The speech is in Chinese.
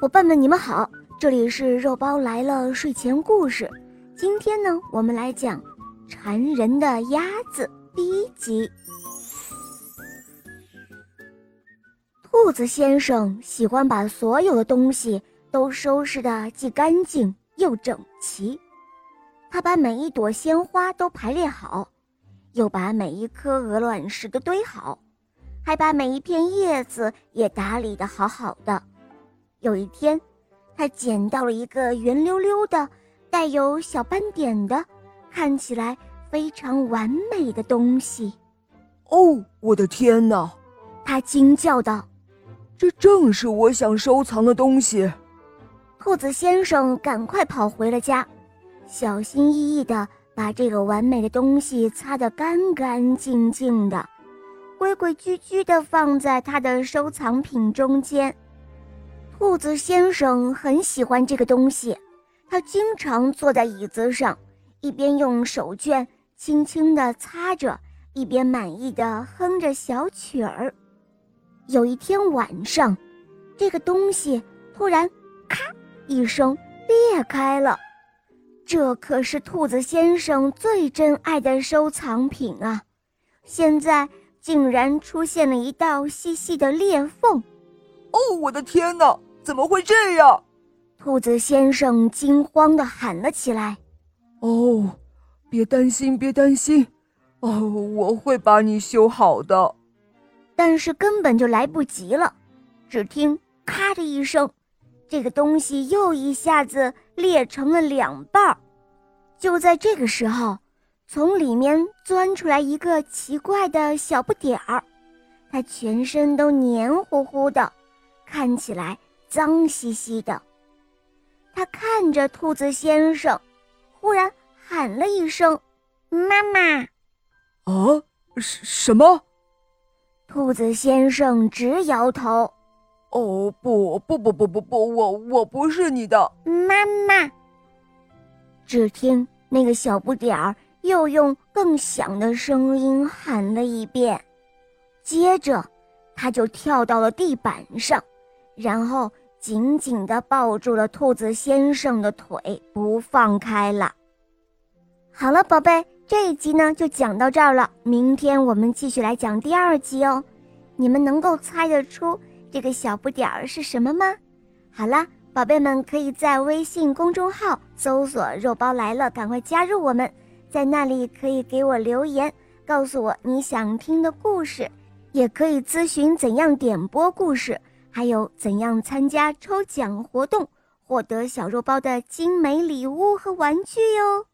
伙伴们，你们好，这里是肉包来了睡前故事。今天呢，我们来讲《馋人的鸭子》第一集。兔子先生喜欢把所有的东西都收拾得既干净又整齐，他把每一朵鲜花都排列好，又把每一颗鹅卵石都堆好，还把每一片叶子也打理得好好的。有一天，他捡到了一个圆溜溜的、带有小斑点的、看起来非常完美的东西。哦，我的天哪！他惊叫道：“这正是我想收藏的东西。”兔子先生赶快跑回了家，小心翼翼地把这个完美的东西擦得干干净净的，规规矩矩地放在他的收藏品中间。兔子先生很喜欢这个东西，他经常坐在椅子上，一边用手绢轻轻地擦着，一边满意的哼着小曲儿。有一天晚上，这个东西突然“咔”一声裂开了，这可是兔子先生最珍爱的收藏品啊！现在竟然出现了一道细细的裂缝。哦，我的天哪！怎么会这样？兔子先生惊慌地喊了起来：“哦，别担心，别担心，哦，我会把你修好的。”但是根本就来不及了，只听“咔”的一声，这个东西又一下子裂成了两半儿。就在这个时候，从里面钻出来一个奇怪的小不点儿，它全身都黏糊糊的，看起来。脏兮兮的，他看着兔子先生，忽然喊了一声：“妈妈！”啊，什什么？兔子先生直摇头：“哦，不不不不不不，我我不是你的妈妈。”只听那个小不点儿又用更响的声音喊了一遍，接着他就跳到了地板上。然后紧紧地抱住了兔子先生的腿，不放开了。好了，宝贝，这一集呢就讲到这儿了。明天我们继续来讲第二集哦。你们能够猜得出这个小不点儿是什么吗？好啦，宝贝们可以在微信公众号搜索“肉包来了”，赶快加入我们，在那里可以给我留言，告诉我你想听的故事，也可以咨询怎样点播故事。还有怎样参加抽奖活动，获得小肉包的精美礼物和玩具哟？